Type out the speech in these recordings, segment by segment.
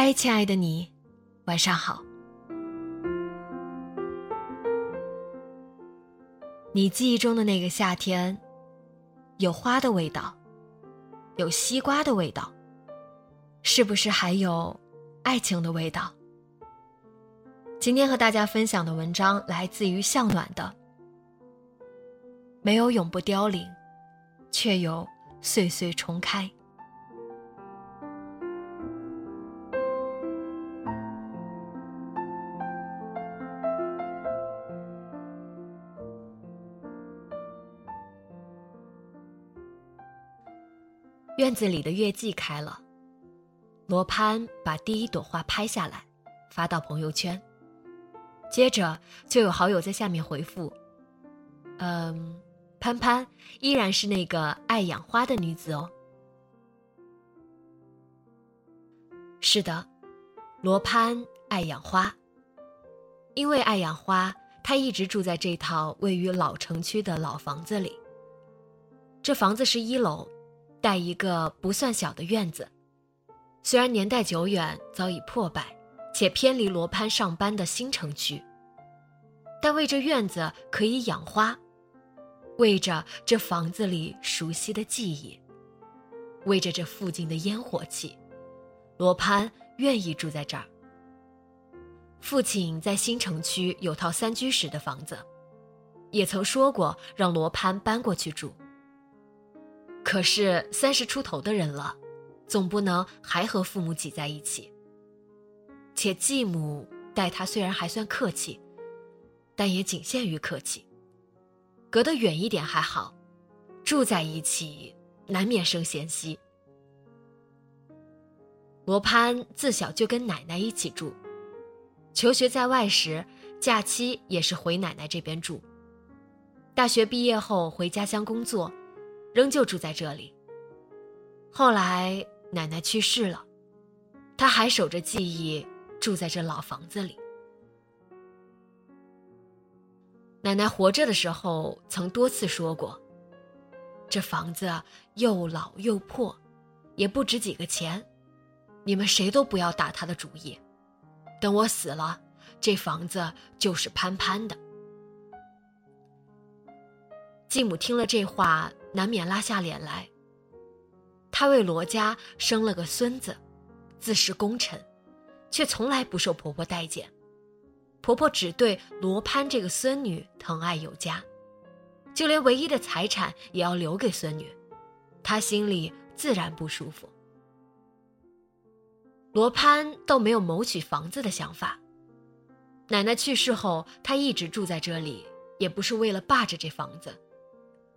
嗨，亲爱的你，晚上好。你记忆中的那个夏天，有花的味道，有西瓜的味道，是不是还有爱情的味道？今天和大家分享的文章来自于向暖的。没有永不凋零，却有岁岁重开。院子里的月季开了，罗潘把第一朵花拍下来，发到朋友圈。接着就有好友在下面回复：“嗯，潘潘依然是那个爱养花的女子哦。”是的，罗潘爱养花，因为爱养花，他一直住在这套位于老城区的老房子里。这房子是一楼。带一个不算小的院子，虽然年代久远，早已破败，且偏离罗潘上班的新城区，但为这院子可以养花，为着这房子里熟悉的记忆，为着这附近的烟火气，罗潘愿意住在这儿。父亲在新城区有套三居室的房子，也曾说过让罗潘搬过去住。可是三十出头的人了，总不能还和父母挤在一起。且继母待他虽然还算客气，但也仅限于客气。隔得远一点还好，住在一起难免生嫌隙。罗潘自小就跟奶奶一起住，求学在外时，假期也是回奶奶这边住。大学毕业后回家乡工作。仍旧住在这里。后来奶奶去世了，他还守着记忆住在这老房子里。奶奶活着的时候曾多次说过：“这房子又老又破，也不值几个钱，你们谁都不要打他的主意。等我死了，这房子就是潘潘的。”继母听了这话。难免拉下脸来。她为罗家生了个孙子，自是功臣，却从来不受婆婆待见。婆婆只对罗潘这个孙女疼爱有加，就连唯一的财产也要留给孙女，她心里自然不舒服。罗攀倒没有谋取房子的想法。奶奶去世后，他一直住在这里，也不是为了霸着这房子，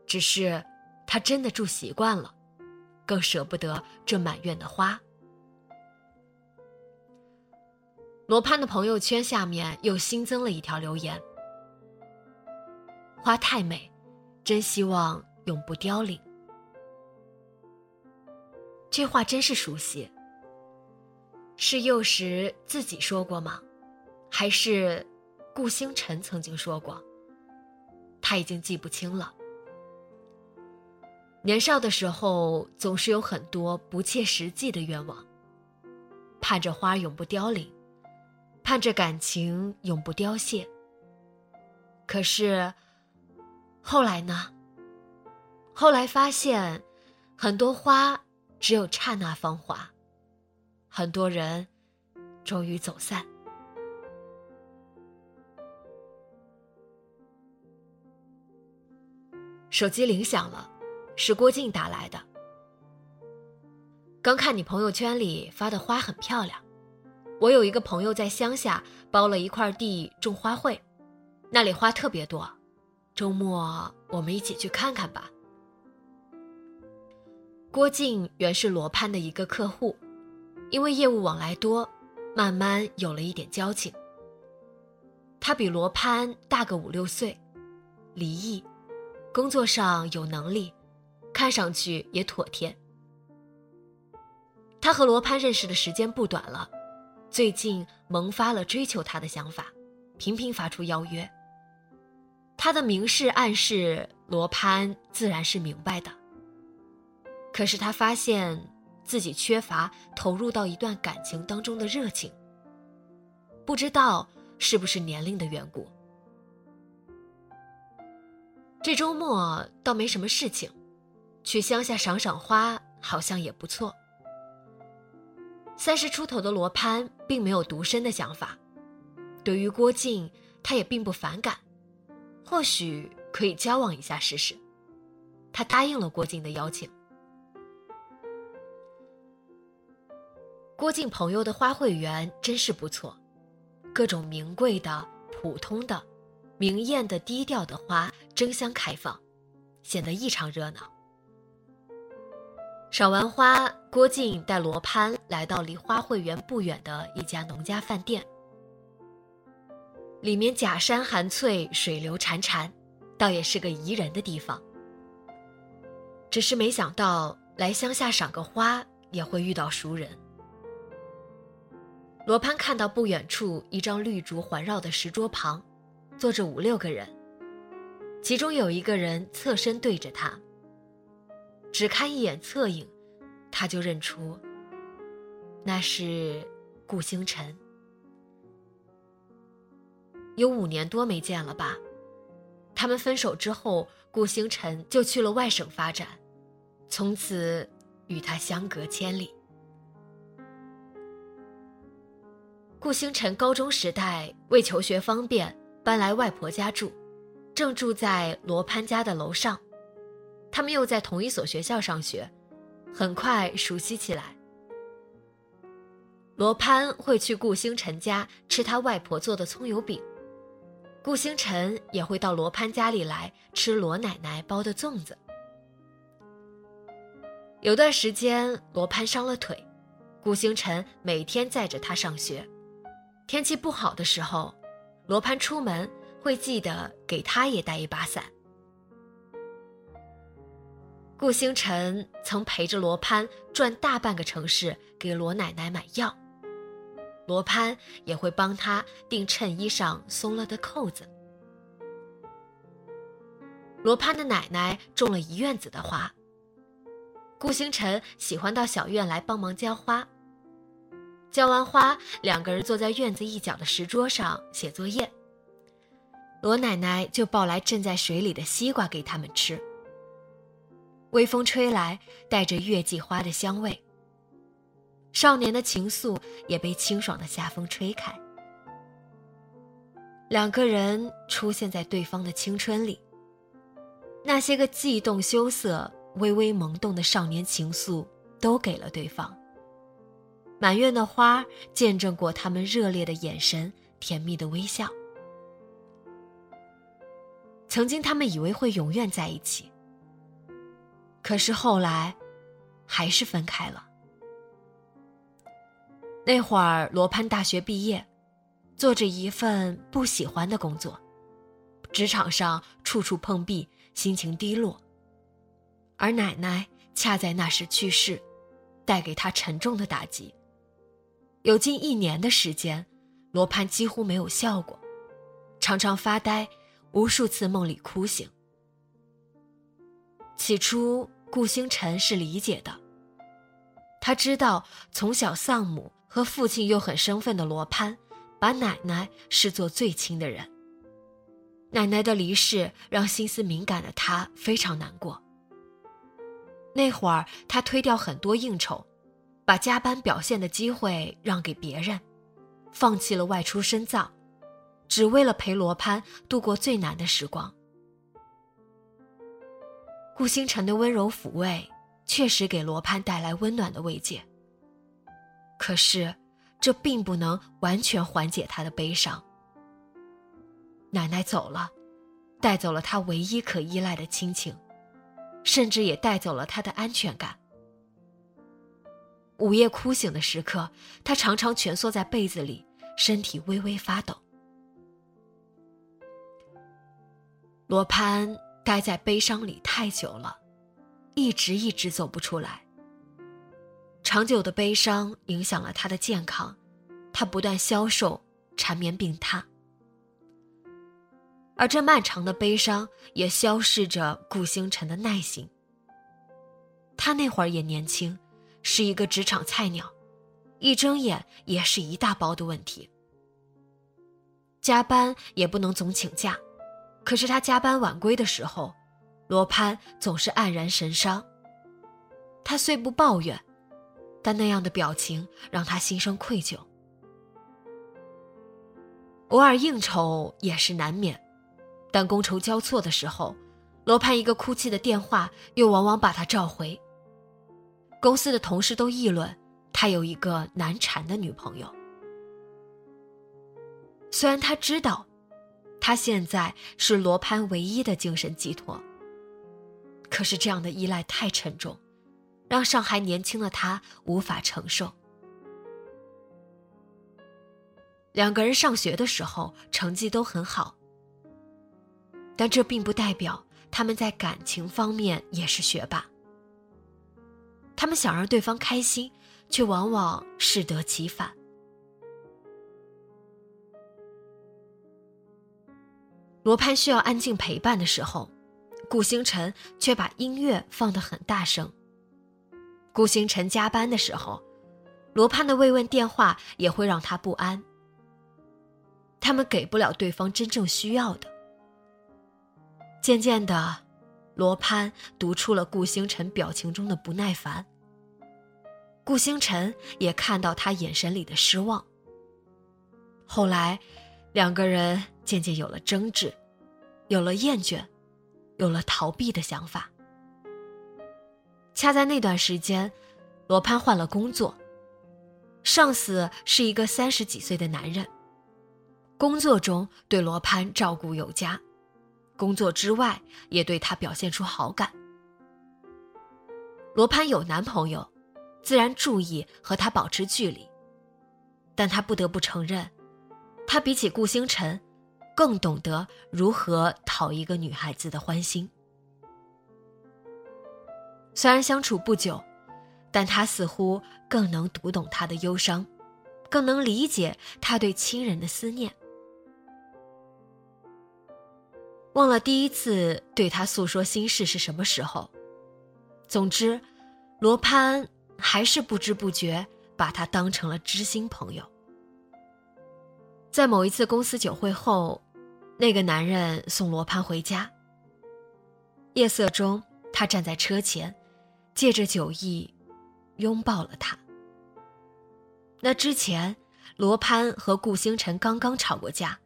只是。他真的住习惯了，更舍不得这满院的花。罗潘的朋友圈下面又新增了一条留言：“花太美，真希望永不凋零。”这话真是熟悉，是幼时自己说过吗？还是顾星辰曾经说过？他已经记不清了。年少的时候，总是有很多不切实际的愿望，盼着花永不凋零，盼着感情永不凋谢。可是，后来呢？后来发现，很多花只有刹那芳华，很多人终于走散。手机铃响了，是郭靖打来的。刚看你朋友圈里发的花很漂亮，我有一个朋友在乡下包了一块地种花卉，那里花特别多，周末我们一起去看看吧。郭靖原是罗攀的一个客户，因为业务往来多，慢慢有了一点交情。他比罗攀大个五六岁，离异。工作上有能力，看上去也妥帖。他和罗攀认识的时间不短了，最近萌发了追求他的想法，频频发出邀约。他的明示暗示，罗攀自然是明白的。可是他发现自己缺乏投入到一段感情当中的热情，不知道是不是年龄的缘故。这周末倒没什么事情，去乡下赏赏花好像也不错。三十出头的罗攀并没有独身的想法，对于郭靖，他也并不反感，或许可以交往一下试试。他答应了郭靖的邀请。郭靖朋友的花卉园真是不错，各种名贵的、普通的。明艳的、低调的花争相开放，显得异常热闹。赏完花，郭靖带罗攀来到离花卉园不远的一家农家饭店。里面假山含翠，水流潺潺，倒也是个宜人的地方。只是没想到来乡下赏个花也会遇到熟人。罗攀看到不远处一张绿竹环绕的石桌旁。坐着五六个人，其中有一个人侧身对着他。只看一眼侧影，他就认出那是顾星辰。有五年多没见了吧？他们分手之后，顾星辰就去了外省发展，从此与他相隔千里。顾星辰高中时代为求学方便。搬来外婆家住，正住在罗攀家的楼上，他们又在同一所学校上学，很快熟悉起来。罗攀会去顾星辰家吃他外婆做的葱油饼，顾星辰也会到罗攀家里来吃罗奶奶包的粽子。有段时间，罗攀伤了腿，顾星辰每天载着他上学，天气不好的时候。罗攀出门会记得给他也带一把伞。顾星辰曾陪着罗攀转大半个城市，给罗奶奶买药。罗攀也会帮他订衬衣上松了的扣子。罗攀的奶奶种了一院子的花。顾星辰喜欢到小院来帮忙浇花。浇完花，两个人坐在院子一角的石桌上写作业。罗奶奶就抱来浸在水里的西瓜给他们吃。微风吹来，带着月季花的香味。少年的情愫也被清爽的夏风吹开。两个人出现在对方的青春里。那些个悸动羞涩、微微萌动的少年情愫，都给了对方。满院的花见证过他们热烈的眼神、甜蜜的微笑。曾经他们以为会永远在一起，可是后来，还是分开了。那会儿罗攀大学毕业，做着一份不喜欢的工作，职场上处处碰壁，心情低落。而奶奶恰在那时去世，带给他沉重的打击。有近一年的时间，罗攀几乎没有笑过，常常发呆，无数次梦里哭醒。起初，顾星辰是理解的，他知道从小丧母和父亲又很生分的罗攀，把奶奶视作最亲的人。奶奶的离世让心思敏感的他非常难过。那会儿他推掉很多应酬，把加班表现的机会让给别人，放弃了外出深造，只为了陪罗攀度过最难的时光。顾星辰的温柔抚慰，确实给罗攀带来温暖的慰藉。可是，这并不能完全缓解他的悲伤。奶奶走了，带走了他唯一可依赖的亲情，甚至也带走了他的安全感。午夜哭醒的时刻，他常常蜷缩在被子里，身体微微发抖。罗攀。待在悲伤里太久了，一直一直走不出来。长久的悲伤影响了他的健康，他不断消瘦，缠绵病榻。而这漫长的悲伤也消逝着顾星辰的耐心。他那会儿也年轻，是一个职场菜鸟，一睁眼也是一大包的问题。加班也不能总请假。可是他加班晚归的时候，罗潘总是黯然神伤。他虽不抱怨，但那样的表情让他心生愧疚。偶尔应酬也是难免，但觥筹交错的时候，罗潘一个哭泣的电话又往往把他召回。公司的同事都议论他有一个难缠的女朋友，虽然他知道。他现在是罗攀唯一的精神寄托。可是这样的依赖太沉重，让尚还年轻的他无法承受。两个人上学的时候成绩都很好，但这并不代表他们在感情方面也是学霸。他们想让对方开心，却往往适得其反。罗攀需要安静陪伴的时候，顾星辰却把音乐放得很大声。顾星辰加班的时候，罗攀的慰问电话也会让他不安。他们给不了对方真正需要的。渐渐的，罗攀读出了顾星辰表情中的不耐烦。顾星辰也看到他眼神里的失望。后来，两个人。渐渐有了争执，有了厌倦，有了逃避的想法。恰在那段时间，罗攀换了工作，上司是一个三十几岁的男人，工作中对罗攀照顾有加，工作之外也对他表现出好感。罗攀有男朋友，自然注意和他保持距离，但他不得不承认，他比起顾星辰。更懂得如何讨一个女孩子的欢心。虽然相处不久，但他似乎更能读懂她的忧伤，更能理解她对亲人的思念。忘了第一次对他诉说心事是什么时候。总之，罗攀还是不知不觉把他当成了知心朋友。在某一次公司酒会后，那个男人送罗攀回家。夜色中，他站在车前，借着酒意，拥抱了她。那之前，罗攀和顾星辰刚刚吵过架，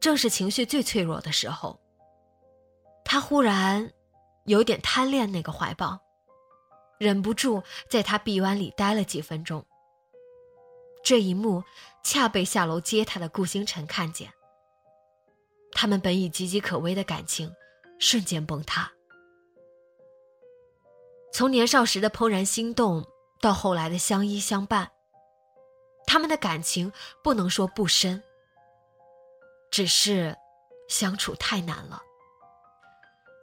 正是情绪最脆弱的时候。他忽然有点贪恋那个怀抱，忍不住在他臂弯里待了几分钟。这一幕。恰被下楼接他的顾星辰看见，他们本已岌岌可危的感情，瞬间崩塌。从年少时的怦然心动，到后来的相依相伴，他们的感情不能说不深，只是相处太难了。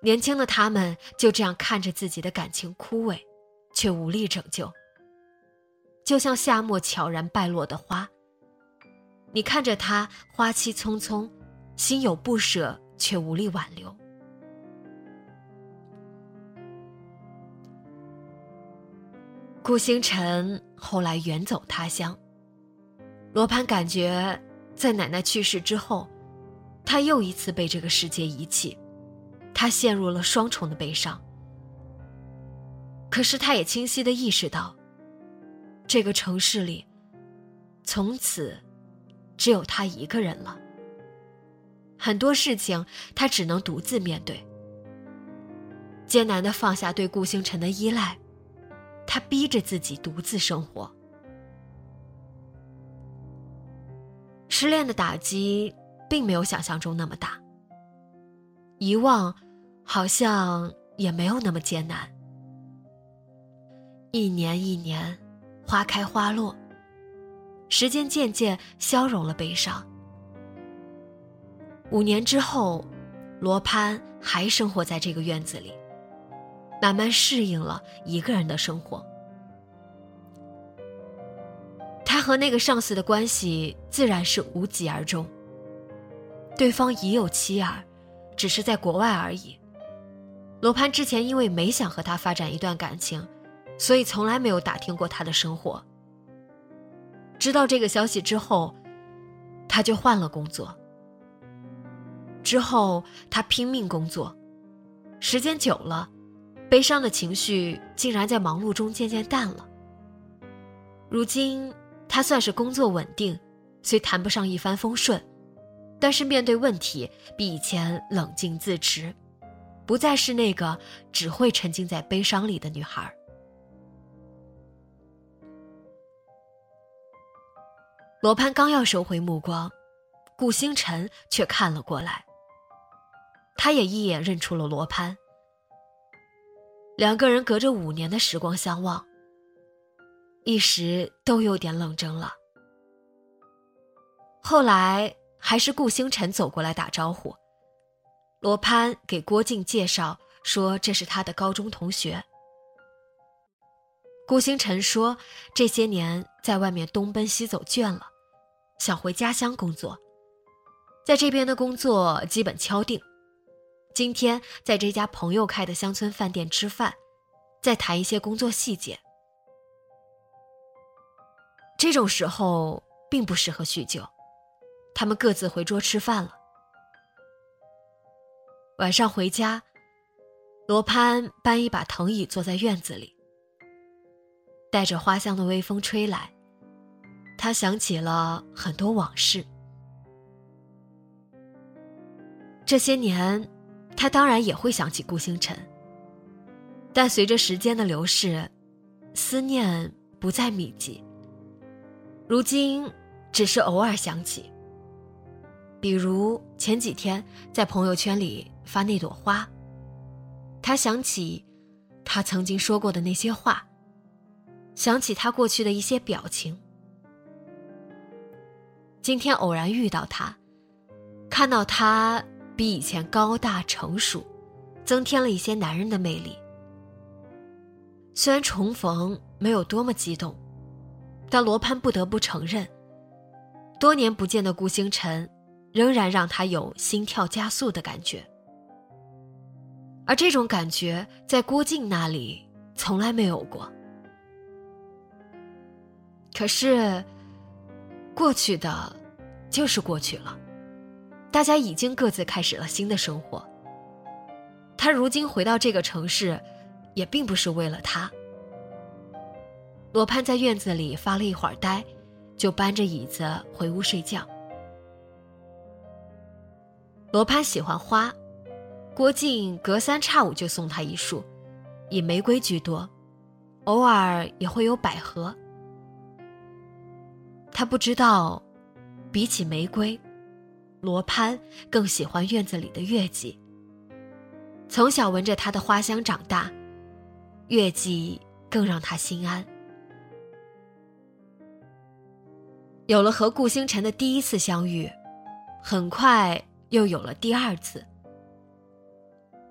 年轻的他们就这样看着自己的感情枯萎，却无力拯救，就像夏末悄然败落的花。你看着他花期匆匆，心有不舍，却无力挽留。顾星辰后来远走他乡，罗盘感觉在奶奶去世之后，他又一次被这个世界遗弃，他陷入了双重的悲伤。可是他也清晰的意识到，这个城市里，从此只有他一个人了。很多事情他只能独自面对，艰难的放下对顾星辰的依赖，他逼着自己独自生活。失恋的打击并没有想象中那么大，遗忘好像也没有那么艰难。一年一年，花开花落，时间渐渐消融了悲伤。五年之后，罗潘还生活在这个院子里，慢慢适应了一个人的生活。他和那个上司的关系自然是无疾而终。对方已有妻儿，只是在国外而已。罗潘之前因为没想和他发展一段感情，所以从来没有打听过他的生活。知道这个消息之后，他就换了工作。之后，他拼命工作，时间久了，悲伤的情绪竟然在忙碌中渐渐淡了。如今，他算是工作稳定，虽谈不上一帆风顺，但是面对问题比以前冷静自持，不再是那个只会沉浸在悲伤里的女孩。罗潘刚要收回目光，顾星辰却看了过来。他也一眼认出了罗潘，两个人隔着五年的时光相望，一时都有点冷怔了。后来还是顾星辰走过来打招呼，罗潘给郭靖介绍说这是他的高中同学。顾星辰说这些年在外面东奔西走倦了，想回家乡工作，在这边的工作基本敲定。今天在这家朋友开的乡村饭店吃饭，再谈一些工作细节。这种时候并不适合叙旧，他们各自回桌吃饭了。晚上回家，罗潘搬一把藤椅坐在院子里，带着花香的微风吹来，他想起了很多往事。这些年。他当然也会想起顾星辰，但随着时间的流逝，思念不再密集。如今只是偶尔想起，比如前几天在朋友圈里发那朵花，他想起他曾经说过的那些话，想起他过去的一些表情。今天偶然遇到他，看到他。比以前高大成熟，增添了一些男人的魅力。虽然重逢没有多么激动，但罗潘不得不承认，多年不见的顾星辰，仍然让他有心跳加速的感觉。而这种感觉在郭靖那里从来没有过。可是，过去的，就是过去了。大家已经各自开始了新的生活。他如今回到这个城市，也并不是为了他。罗潘在院子里发了一会儿呆，就搬着椅子回屋睡觉。罗潘喜欢花，郭靖隔三差五就送他一束，以玫瑰居多，偶尔也会有百合。他不知道，比起玫瑰。罗攀更喜欢院子里的月季。从小闻着它的花香长大，月季更让他心安。有了和顾星辰的第一次相遇，很快又有了第二次。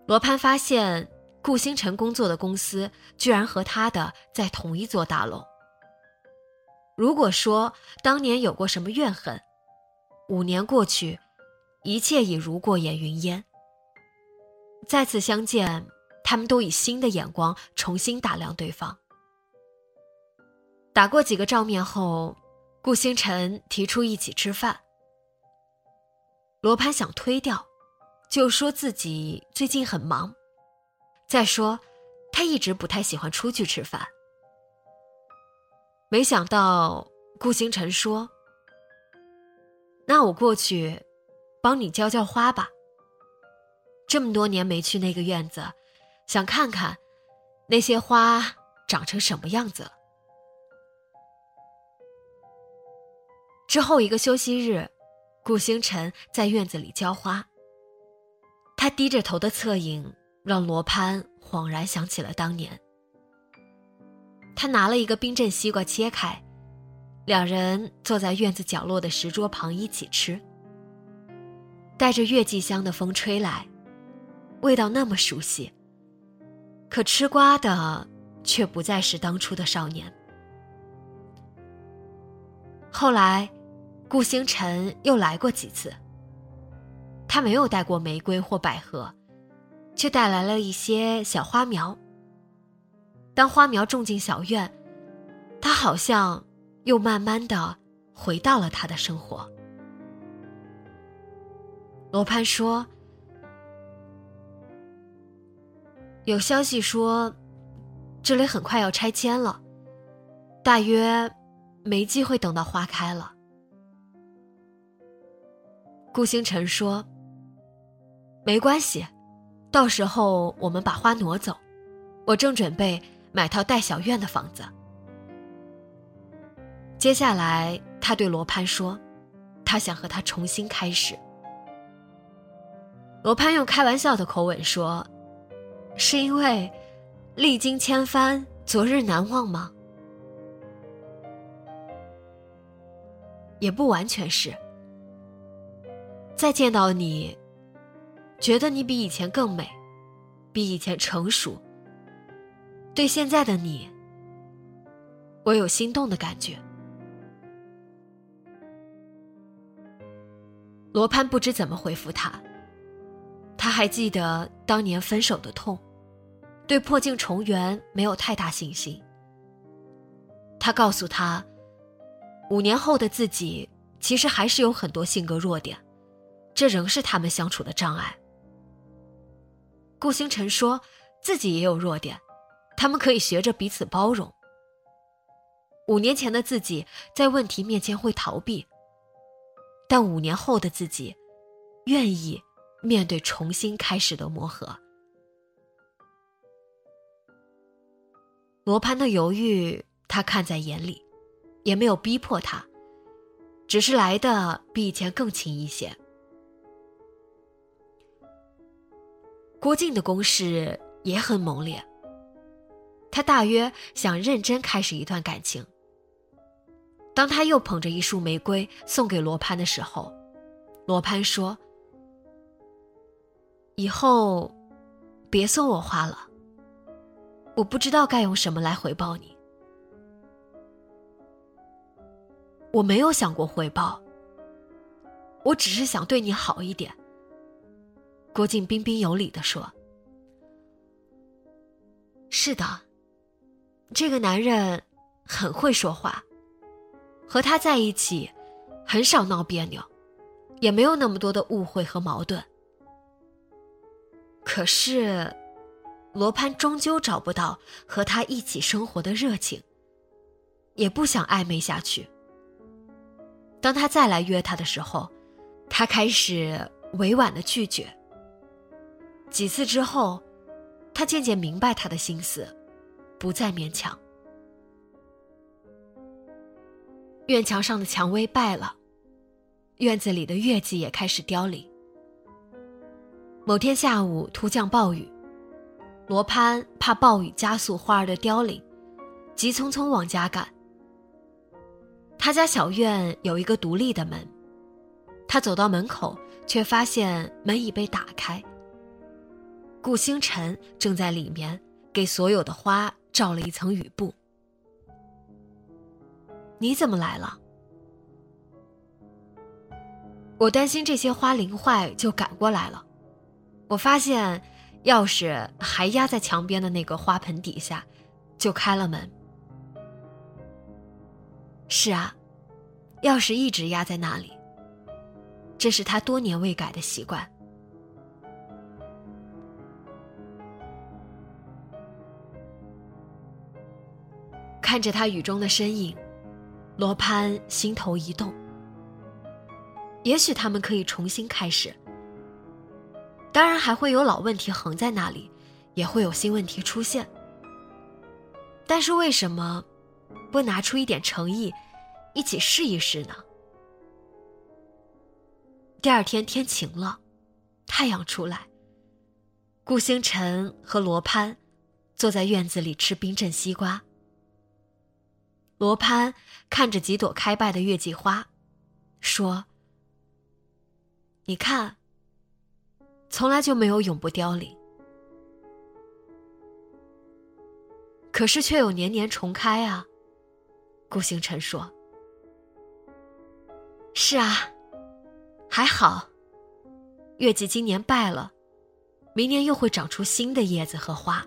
罗攀发现顾星辰工作的公司居然和他的在同一座大楼。如果说当年有过什么怨恨，五年过去。一切已如过眼云烟。再次相见，他们都以新的眼光重新打量对方。打过几个照面后，顾星辰提出一起吃饭。罗潘想推掉，就说自己最近很忙。再说，他一直不太喜欢出去吃饭。没想到顾星辰说：“那我过去帮你浇浇花吧。这么多年没去那个院子，想看看那些花长成什么样子了。”之后一个休息日，顾星辰在院子里浇花。他低着头的侧影让罗攀恍然想起了当年。他拿了一个冰镇西瓜切开，两人坐在院子角落的石桌旁一起吃。带着月季香的风吹来，味道那么熟悉。可吃瓜的却不再是当初的少年。后来。顾星辰又来过几次。他没有带过玫瑰或百合，却带来了一些小花苗。当花苗种进小院，他好像又慢慢的回到了他的生活。罗攀说：“有消息说，这里很快要拆迁了，大约没机会等到花开了。”顾星辰说：“没关系，到时候我们把花挪走。我正准备买套带小院的房子。”接下来，他对罗攀说：“他想和他重新开始。”罗攀用开玩笑的口吻说：“是因为历经千帆，昨日难忘吗？”也不完全是。再见到你，觉得你比以前更美，比以前成熟。对现在的你，我有心动的感觉。罗攀不知怎么回复他，他还记得当年分手的痛，对破镜重圆没有太大信心。他告诉他，五年后的自己其实还是有很多性格弱点。这仍是他们相处的障碍。顾星辰说自己也有弱点，他们可以学着彼此包容。五年前的自己在问题面前会逃避，但五年后的自己愿意面对重新开始的磨合。罗盘的犹豫，他看在眼里，也没有逼迫他，只是来的比以前更勤一些。郭靖的攻势也很猛烈。他大约想认真开始一段感情。当他又捧着一束玫瑰送给罗攀的时候，罗攀说：“以后别送我花了，我不知道该用什么来回报你。我没有想过回报，我只是想对你好一点。”郭靖彬彬有礼地说：“是的，这个男人很会说话，和他在一起很少闹别扭，也没有那么多的误会和矛盾。可是，罗攀终究找不到和他一起生活的热情，也不想暧昧下去。当他再来约他的时候，他开始委婉的拒绝。”几次之后，他渐渐明白他的心思，不再勉强。院墙上的蔷薇败了，院子里的月季也开始凋零。某天下午突降暴雨，罗攀怕暴雨加速花儿的凋零，急匆匆往家赶。他家小院有一个独立的门，他走到门口，却发现门已被打开。顾星辰正在里面给所有的花罩了一层雨布。你怎么来了？我担心这些花淋坏，就赶过来了。我发现钥匙还压在墙边的那个花盆底下，就开了门。是啊，钥匙一直压在那里。这是他多年未改的习惯。看着他雨中的身影，罗潘心头一动。也许他们可以重新开始，当然还会有老问题横在那里，也会有新问题出现。但是为什么不拿出一点诚意，一起试一试呢？第二天天晴了，太阳出来。顾星辰和罗潘坐在院子里吃冰镇西瓜。罗潘看着几朵开败的月季花，说。你看，从来就没有永不凋零，可是却有年年重开啊。顾星辰说：“是啊，还好，月季今年败了，明年又会长出新的叶子和花。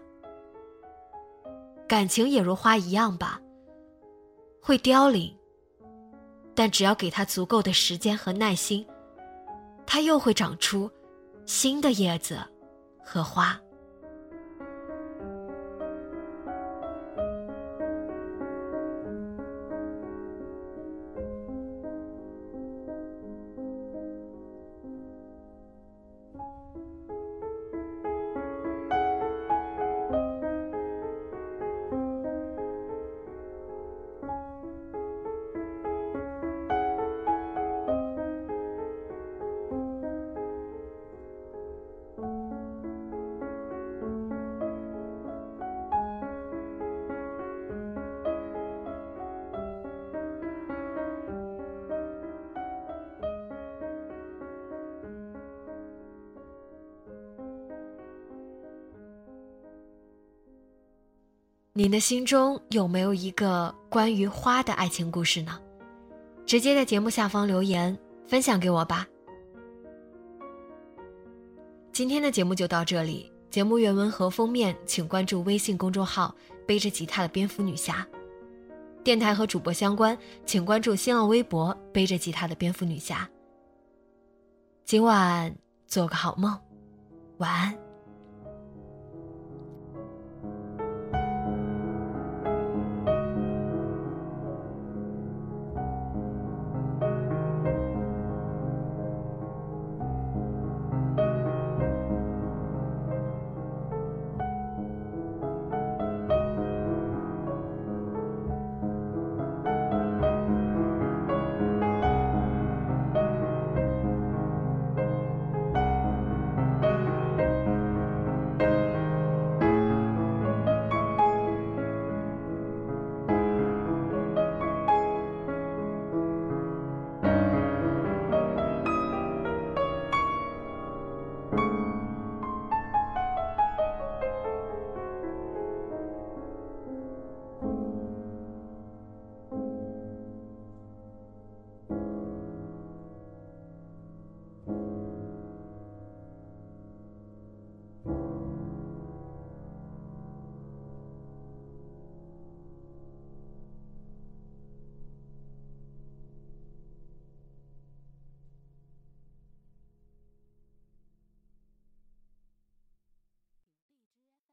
感情也如花一样吧，会凋零，但只要给他足够的时间和耐心。”它又会长出新的叶子和花。你的心中有没有一个关于花的爱情故事呢？直接在节目下方留言分享给我吧。今天的节目就到这里，节目原文和封面请关注微信公众号“背着吉他的蝙蝠女侠”，电台和主播相关请关注新浪微博“背着吉他的蝙蝠女侠”。今晚做个好梦，晚安。